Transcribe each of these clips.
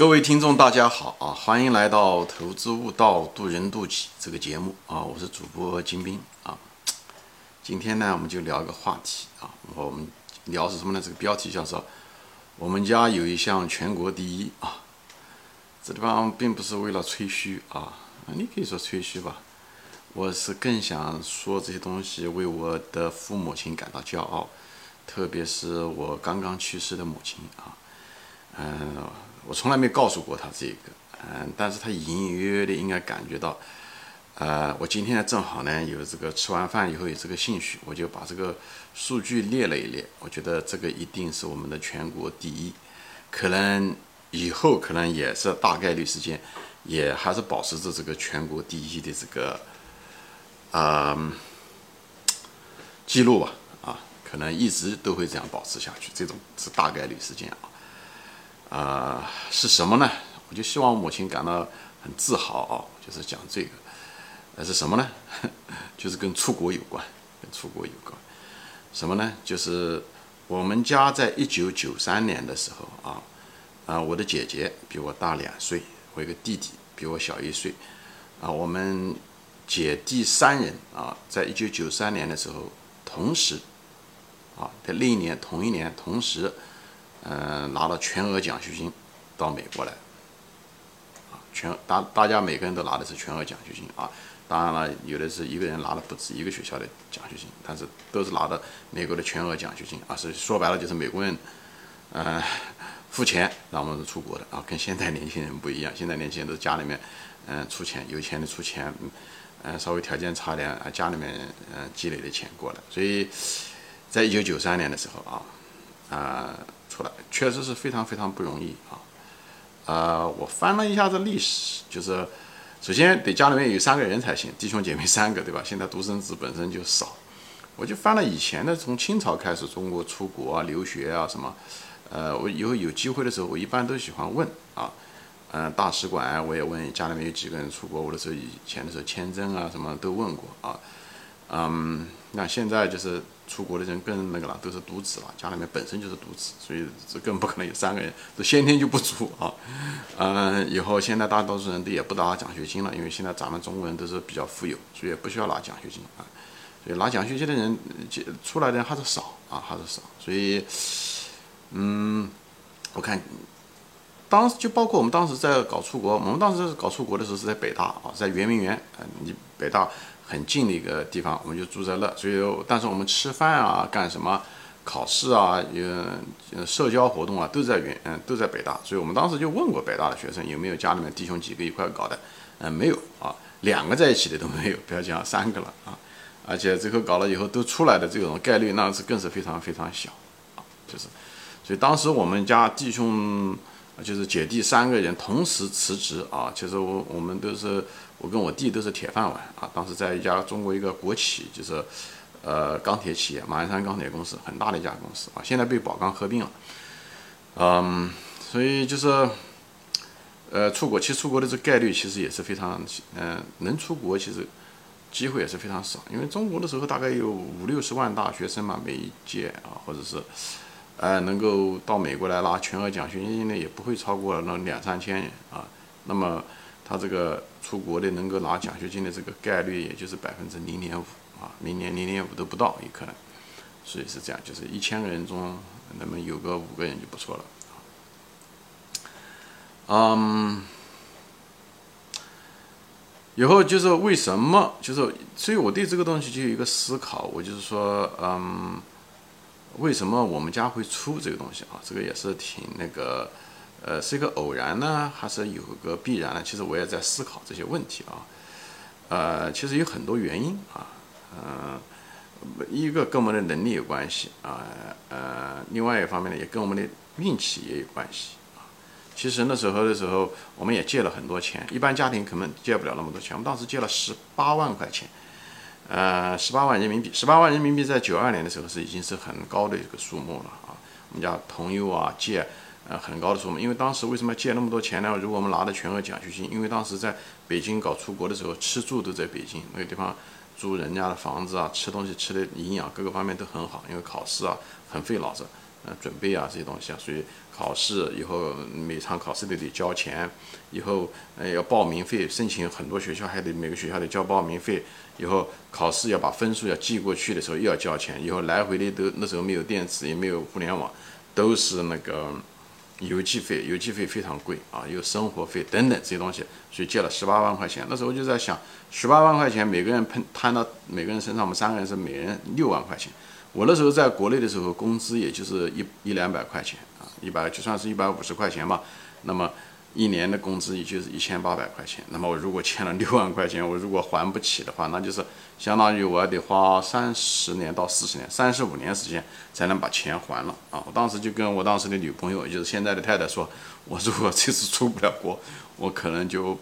各位听众，大家好啊！欢迎来到《投资悟道，渡人渡己》这个节目啊！我是主播金兵啊。今天呢，我们就聊一个话题啊。我们聊是什么呢？这个标题叫做“我们家有一项全国第一啊”。这地方并不是为了吹嘘啊，你可以说吹嘘吧。我是更想说这些东西，为我的父母亲感到骄傲，特别是我刚刚去世的母亲啊。嗯。我从来没告诉过他这个，嗯，但是他隐隐约约的应该感觉到，呃，我今天正好呢有这个吃完饭以后有这个兴趣，我就把这个数据列了一列，我觉得这个一定是我们的全国第一，可能以后可能也是大概率事件，也还是保持着这个全国第一的这个，呃，记录吧，啊，可能一直都会这样保持下去，这种是大概率事件啊。啊，是什么呢？我就希望母亲感到很自豪啊，就是讲这个，那是什么呢？就是跟出国有关，跟出国有关。什么呢？就是我们家在一九九三年的时候啊，啊，我的姐姐比我大两岁，我有个弟弟比我小一岁，啊，我们姐弟三人啊，在一九九三年的时候，同时，啊，在另一年同一年同时。嗯，拿了全额奖学金到美国来，啊，全大大家每个人都拿的是全额奖学金啊。当然了，有的是一个人拿了不止一个学校的奖学金，但是都是拿的美国的全额奖学金啊。是说白了就是美国人，嗯，付钱让我们出国的啊，跟现在年轻人不一样。现在年轻人都是家里面，嗯，出钱，有钱的出钱，嗯，稍微条件差点啊，家里面嗯积累的钱过来。所以在一九九三年的时候啊，啊。确实是非常非常不容易啊！呃，我翻了一下这历史，就是首先得家里面有三个人才行，弟兄姐妹三个，对吧？现在独生子本身就少，我就翻了以前的，从清朝开始中国出国啊、留学啊什么，呃，我以后有机会的时候，我一般都喜欢问啊，嗯，大使馆我也问家里面有几个人出国，我的时候以前的时候签证啊什么都问过啊，嗯，那现在就是。出国的人更那个了，都是独子了，家里面本身就是独子，所以这更不可能有三个人，这先天就不足啊。嗯，以后现在大多数人都也不拿奖学金了，因为现在咱们中国人都是比较富有，所以也不需要拿奖学金啊。所以拿奖学金的人就出来的人还是少啊，还是少。所以，嗯，我看当时就包括我们当时在搞出国，我们当时搞出国的时候是在北大啊，在圆明园啊，你北大。很近的一个地方，我们就住在那，所以但是我们吃饭啊、干什么、考试啊、呃、社交活动啊，都在原嗯都在北大，所以我们当时就问过北大的学生有没有家里面弟兄几个一块搞的，嗯，没有啊，两个在一起的都没有，不要讲三个了啊，而且最后搞了以后都出来的这种概率那是更是非常非常小啊，就是，所以当时我们家弟兄就是姐弟三个人同时辞职啊，其实我我们都是。我跟我弟都是铁饭碗啊！当时在一家中国一个国企，就是，呃，钢铁企业马鞍山钢铁公司，很大的一家公司啊，现在被宝钢合并了。嗯，所以就是，呃，出国，其实出国的这概率其实也是非常，嗯，能出国其实机会也是非常少，因为中国的时候大概有五六十万大学生嘛，每一届啊，或者是，呃，能够到美国来拿全额奖学金的也不会超过那两三千人啊，那么。他这个出国的能够拿奖学金的这个概率，也就是百分之零点五啊，明年零点五都不到，有可能，所以是这样，就是一千个人中，那么有个五个人就不错了。嗯，以后就是为什么，就是所以我对这个东西就有一个思考，我就是说，嗯，为什么我们家会出这个东西啊？这个也是挺那个。呃，是一个偶然呢，还是有个必然呢？其实我也在思考这些问题啊。呃，其实有很多原因啊。嗯，一个跟我们的能力有关系啊。呃，另外一方面呢，也跟我们的运气也有关系啊。其实那时候的时候，我们也借了很多钱，一般家庭可能借不了那么多钱。我们当时借了十八万块钱，呃，十八万人民币，十八万人民币在九二年的时候是已经是很高的一个数目了啊。我们家朋友啊借。呃，很高的数目，因为当时为什么借那么多钱呢？如果我们拿的全额奖学金，因为当时在北京搞出国的时候，吃住都在北京那个地方，租人家的房子啊，吃东西吃的营养各个方面都很好，因为考试啊很费脑子，呃准备啊这些东西啊，所以考试以后每场考试都得交钱，以后呃要报名费，申请很多学校还得每个学校得交报名费，以后考试要把分数要寄过去的时候又要交钱，以后来回的都那时候没有电子也没有互联网，都是那个。邮寄费，邮寄费非常贵啊，又生活费等等这些东西，所以借了十八万块钱。那时候就在想，十八万块钱每个人喷摊到每个人身上，我们三个人是每人六万块钱。我那时候在国内的时候，工资也就是一一两百块钱一百就算是一百五十块钱吧。那么。一年的工资也就是一千八百块钱，那么我如果欠了六万块钱，我如果还不起的话，那就是相当于我得花三十年到四十年、三十五年时间才能把钱还了啊！我当时就跟我当时的女朋友，也就是现在的太太说，我如果这次出不了国，我可能就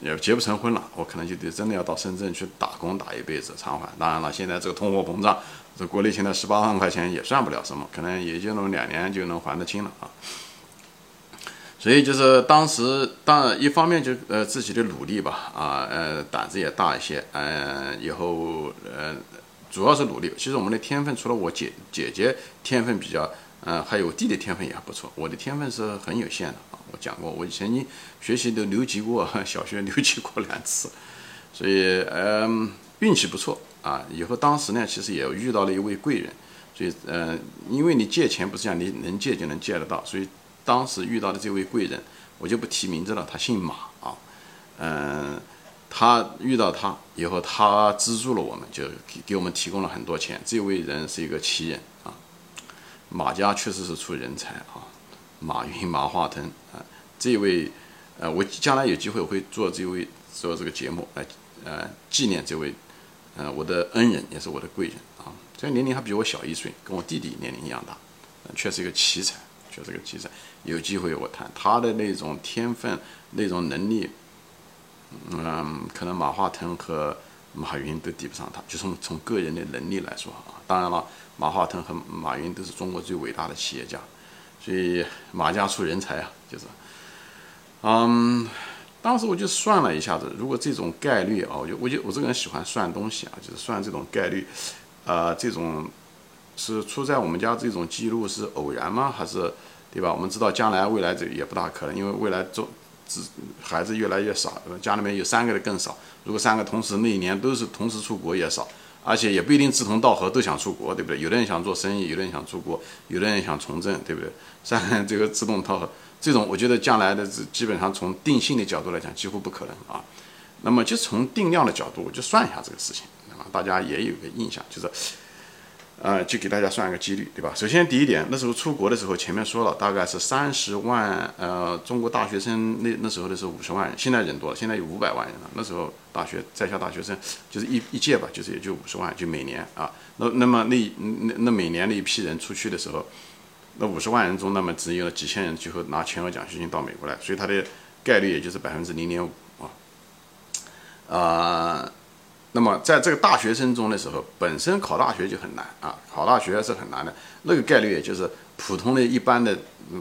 也结不成婚了，我可能就得真的要到深圳去打工打一辈子偿还。当然了，现在这个通货膨胀，这国内现在十八万块钱也算不了什么，可能也就那么两年就能还得清了啊。所以就是当时，当然一方面就呃自己的努力吧，啊呃胆子也大一些，嗯以后呃主要是努力。其实我们的天分，除了我姐姐姐天分比较，嗯还有我弟弟天分也还不错。我的天分是很有限的啊。我讲过，我曾经学习都留级过，小学留级过两次，所以嗯运气不错啊。以后当时呢，其实也遇到了一位贵人，所以嗯因为你借钱不是讲你能借就能借得到，所以。当时遇到的这位贵人，我就不提名字了。他姓马啊，嗯，他遇到他以后，他资助了我们，就给给我们提供了很多钱。这位人是一个奇人啊，马家确实是出人才啊，马云、马化腾啊，这位呃，我将来有机会我会做这位做这个节目来呃纪念这位呃我的恩人，也是我的贵人啊。虽然年龄还比我小一岁，跟我弟弟年龄一样大，确实一个奇才。确实一个奇才，有机会我谈他的那种天分、那种能力，嗯，可能马化腾和马云都抵不上他。就从从个人的能力来说啊，当然了，马化腾和马云都是中国最伟大的企业家，所以马家出人才啊，就是，嗯，当时我就算了一下子，如果这种概率啊，我就我就我这个人喜欢算东西啊，就是算这种概率，呃，这种。是出在我们家这种记录是偶然吗？还是，对吧？我们知道将来未来这也不大可能，因为未来中子孩子越来越少，家里面有三个的更少。如果三个同时那一年都是同时出国也少，而且也不一定志同道合都想出国，对不对？有的人想做生意，有的人想出国，有的人想从政，对不对？三这个志同道合这种，我觉得将来的这基本上从定性的角度来讲几乎不可能啊。那么就从定量的角度，我就算一下这个事情，啊，大家也有个印象，就是。呃，就给大家算一个几率，对吧？首先第一点，那时候出国的时候，前面说了，大概是三十万，呃，中国大学生那那时候的是五十万人，现在人多了，现在有五百万人了。那时候大学在校大学生就是一一届吧，就是也就五十万，就每年啊。那那么那那那每年的一批人出去的时候，那五十万人中，那么只有几千人最后拿全额奖学金到美国来，所以它的概率也就是百分之零点五啊，啊。那么在这个大学生中的时候，本身考大学就很难啊，考大学是很难的。那个概率也就是普通的一般的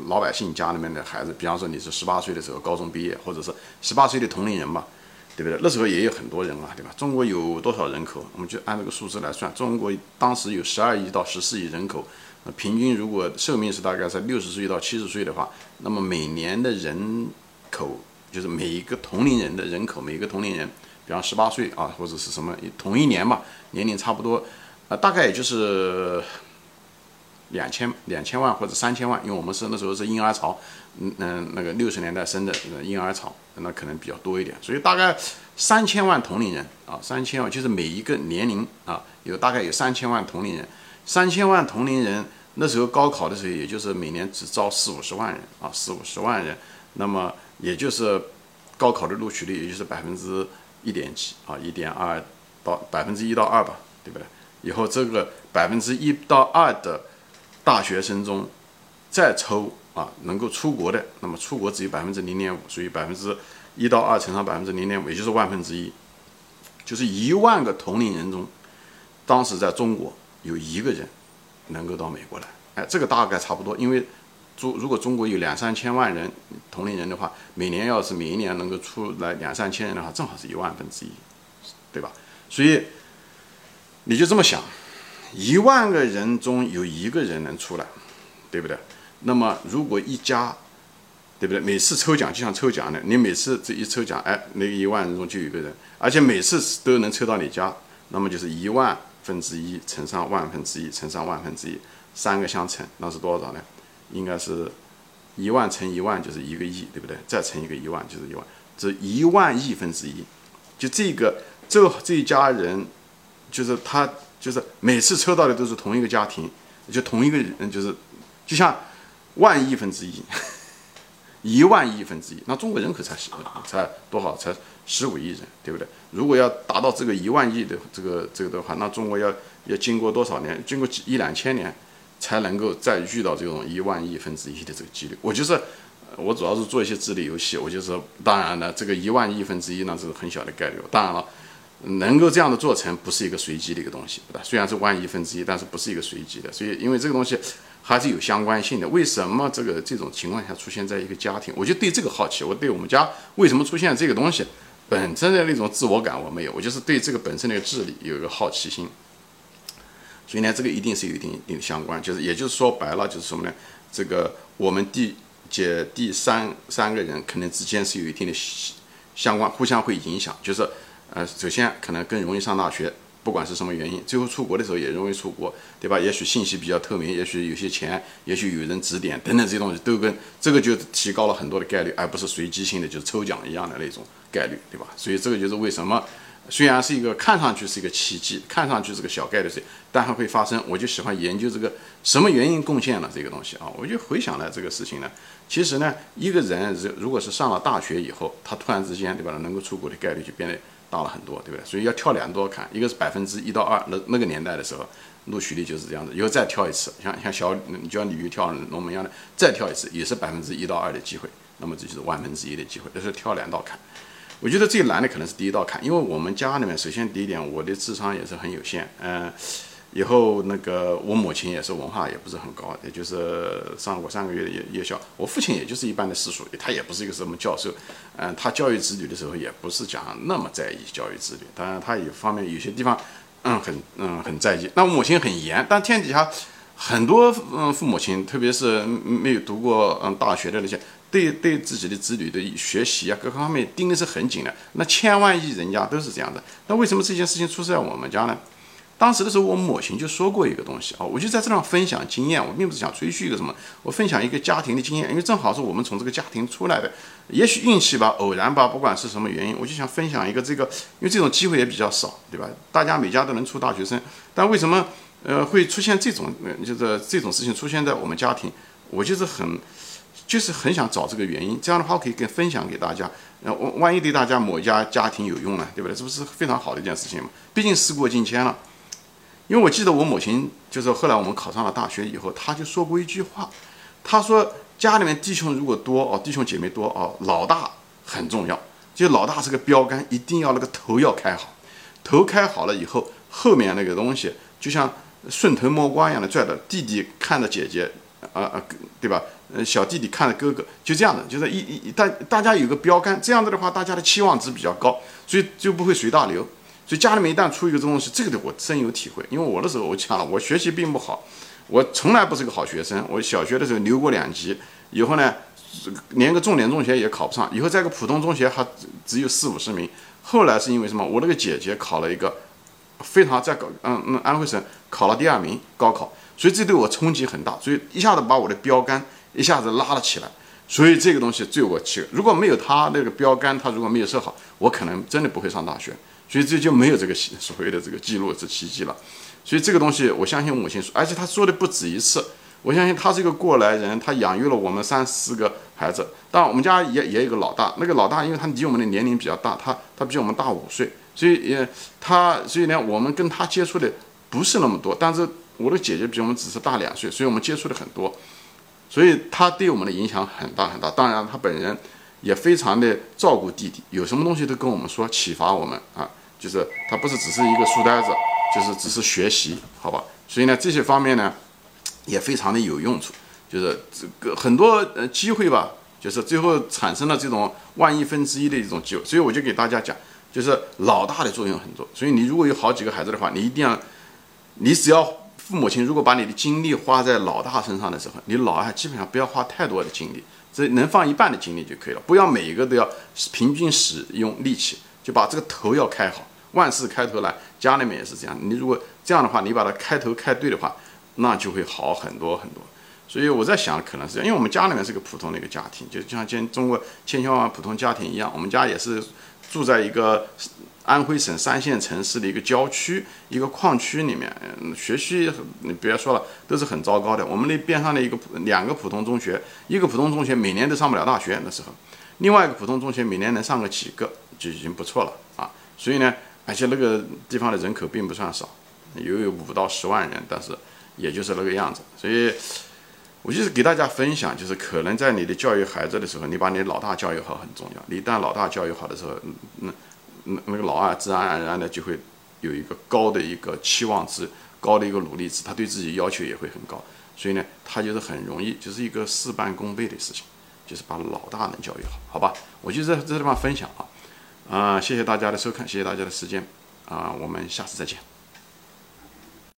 老百姓家里面的孩子，比方说你是十八岁的时候高中毕业，或者是十八岁的同龄人吧，对不对？那时候也有很多人啊，对吧？中国有多少人口？我们就按这个数字来算，中国当时有十二亿到十四亿人口，平均如果寿命是大概在六十岁到七十岁的话，那么每年的人口就是每一个同龄人的人口，每一个同龄人。比方十八岁啊，或者是什么同一年嘛，年龄差不多，呃，大概也就是两千两千万或者三千万，因为我们是那时候是婴儿潮，嗯嗯，那个六十年代生的婴儿潮，那可能比较多一点，所以大概三千万同龄人啊，三千万就是每一个年龄啊，有大概有三千万同龄人，三千万同龄人那时候高考的时候，也就是每年只招四五十万人啊，四五十万人，那么也就是高考的录取率也就是百分之。一点几啊，一点二到百分之一到二吧，对不对？以后这个百分之一到二的大学生中，再抽啊，能够出国的，那么出国只有百分之零点五，所以百分之一到二乘上百分之零点五，也就是万分之一，就是一万个同龄人中，当时在中国有一个人能够到美国来，哎，这个大概差不多，因为。中如果中国有两三千万人同龄人的话，每年要是每一年能够出来两三千人的话，正好是一万分之一，对吧？所以你就这么想，一万个人中有一个人能出来，对不对？那么如果一家，对不对？每次抽奖就像抽奖的，你每次这一抽奖，哎，那一万人中就有一个人，而且每次都能抽到你家，那么就是一万分之一乘上万分之一乘上万分之一，三个相乘，那是多少呢？应该是一万乘一万就是一个亿，对不对？再乘一个一万就是一万，这一万亿分之一，就这个这这一家人，就是他就是每次抽到的都是同一个家庭，就同一个人，就是就像万亿分之一。一万亿分之一，那中国人口才十才多少？才十五亿人，对不对？如果要达到这个一万亿的这个这个的话，那中国要要经过多少年？经过几一两千年，才能够再遇到这种一万亿分之一的这个几率。我就是，我主要是做一些智力游戏，我就是，当然了，这个一万亿分之一那是很小的概率。当然了，能够这样的做成，不是一个随机的一个东西，对吧？虽然是万亿分之一，但是不是一个随机的。所以，因为这个东西。还是有相关性的。为什么这个这种情况下出现在一个家庭？我就对这个好奇。我对我们家为什么出现这个东西，本身的那种自我感我没有。我就是对这个本身的智力有一个好奇心。所以呢，这个一定是有一定一定的相关。就是也就是说白了，就是什么呢？这个我们第姐第三三个人可能之间是有一定的相关，互相会影响。就是呃，首先可能更容易上大学。不管是什么原因，最后出国的时候也容易出国，对吧？也许信息比较透明，也许有些钱，也许有人指点等等这些东西，都跟这个就提高了很多的概率，而不是随机性的，就是抽奖一样的那种概率，对吧？所以这个就是为什么，虽然是一个看上去是一个奇迹，看上去是个小概率事，但还会发生。我就喜欢研究这个什么原因贡献了这个东西啊？我就回想了这个事情呢。其实呢，一个人如如果是上了大学以后，他突然之间，对吧？能够出国的概率就变得。大了很多，对不对？所以要跳两道坎，一个是百分之一到二，那那个年代的时候，录取率就是这样子。以后再跳一次，像像小，你就像鲤鱼跳龙门一样的，再跳一次也是百分之一到二的机会，那么这就是万分之一的机会，这是跳两道坎。我觉得最难的可能是第一道坎，因为我们家里面，首先第一点，我的智商也是很有限，嗯。以后那个我母亲也是文化也不是很高，也就是上过三个月的夜夜校。我父亲也就是一般的私塾，他也不是一个什么教授。嗯，他教育子女的时候也不是讲那么在意教育子女，当然他有方面有些地方，嗯，很嗯很在意。那我母亲很严，但天底下很多嗯父母亲，特别是没有读过嗯大学的那些，对对自己的子女的学习啊各方面盯的是很紧的。那千万亿人家都是这样的，那为什么这件事情出在我们家呢？当时的时候，我母亲就说过一个东西啊，我就在这上分享经验。我并不是想吹嘘一个什么，我分享一个家庭的经验，因为正好是我们从这个家庭出来的，也许运气吧，偶然吧，不管是什么原因，我就想分享一个这个，因为这种机会也比较少，对吧？大家每家都能出大学生，但为什么呃会出现这种，就是这种事情出现在我们家庭？我就是很，就是很想找这个原因。这样的话，我可以跟分享给大家，呃，万一对大家某一家家庭有用呢，对不对？这不是非常好的一件事情嘛？毕竟事过境迁了。因为我记得我母亲就是后来我们考上了大学以后，她就说过一句话，她说家里面弟兄如果多哦，弟兄姐妹多哦，老大很重要，就老大是个标杆，一定要那个头要开好，头开好了以后，后面那个东西就像顺藤摸瓜一样的拽的，弟弟看着姐姐，啊啊，对吧？呃，小弟弟看着哥哥，就这样的，就是一一大大家有个标杆，这样子的话，大家的期望值比较高，所以就不会随大流。所以家里面一旦出一个这种东西，这个的我深有体会。因为我的时候我讲了，我学习并不好，我从来不是个好学生。我小学的时候留过两级，以后呢，连个重点中学也考不上，以后在个普通中学还只有四五十名。后来是因为什么？我那个姐姐考了一个非常在高，嗯嗯，安徽省考了第二名高考，所以这对我冲击很大，所以一下子把我的标杆一下子拉了起来。所以这个东西对我起，如果没有他那个标杆，他如果没有设好，我可能真的不会上大学。所以这就没有这个所谓的这个记录这奇迹了。所以这个东西，我相信母亲说，而且他说的不止一次。我相信他是一个过来人，他养育了我们三四个孩子。当然，我们家也也有个老大，那个老大因为他离我们的年龄比较大，他他比我们大五岁，所以也他所以呢，我们跟他接触的不是那么多。但是我的姐姐比我们只是大两岁，所以我们接触的很多。所以他对我们的影响很大很大。当然，他本人也非常的照顾弟弟，有什么东西都跟我们说，启发我们啊。就是他不是只是一个书呆子，就是只是学习，好吧？所以呢，这些方面呢，也非常的有用处。就是这个很多呃机会吧，就是最后产生了这种万亿分之一的一种机会。所以我就给大家讲，就是老大的作用很多。所以你如果有好几个孩子的话，你一定要，你只要父母亲如果把你的精力花在老大身上的时候，你老二基本上不要花太多的精力，这能放一半的精力就可以了，不要每一个都要平均使用力气，就把这个头要开好。万事开头难，家里面也是这样。你如果这样的话，你把它开头开对的话，那就会好很多很多。所以我在想，可能是这样，因为我们家里面是个普通的一个家庭，就像今中国千千万万普通家庭一样，我们家也是住在一个安徽省三线城市的一个郊区、一个矿区里面，嗯学习你别说了，都是很糟糕的。我们那边上的一个两个普通中学，一个普通中学每年都上不了大学那时候，另外一个普通中学每年能上个几个就已经不错了啊。所以呢，而且那个地方的人口并不算少，有五到十万人，但是也就是那个样子，所以。我就是给大家分享，就是可能在你的教育孩子的时候，你把你老大教育好很重要。你一旦老大教育好的时候，那那那个老二自然而然的就会有一个高的一个期望值，高的一个努力值，他对自己要求也会很高。所以呢，他就是很容易，就是一个事半功倍的事情，就是把老大能教育好，好吧？我就在这地方分享啊，啊，谢谢大家的收看，谢谢大家的时间，啊，我们下次再见。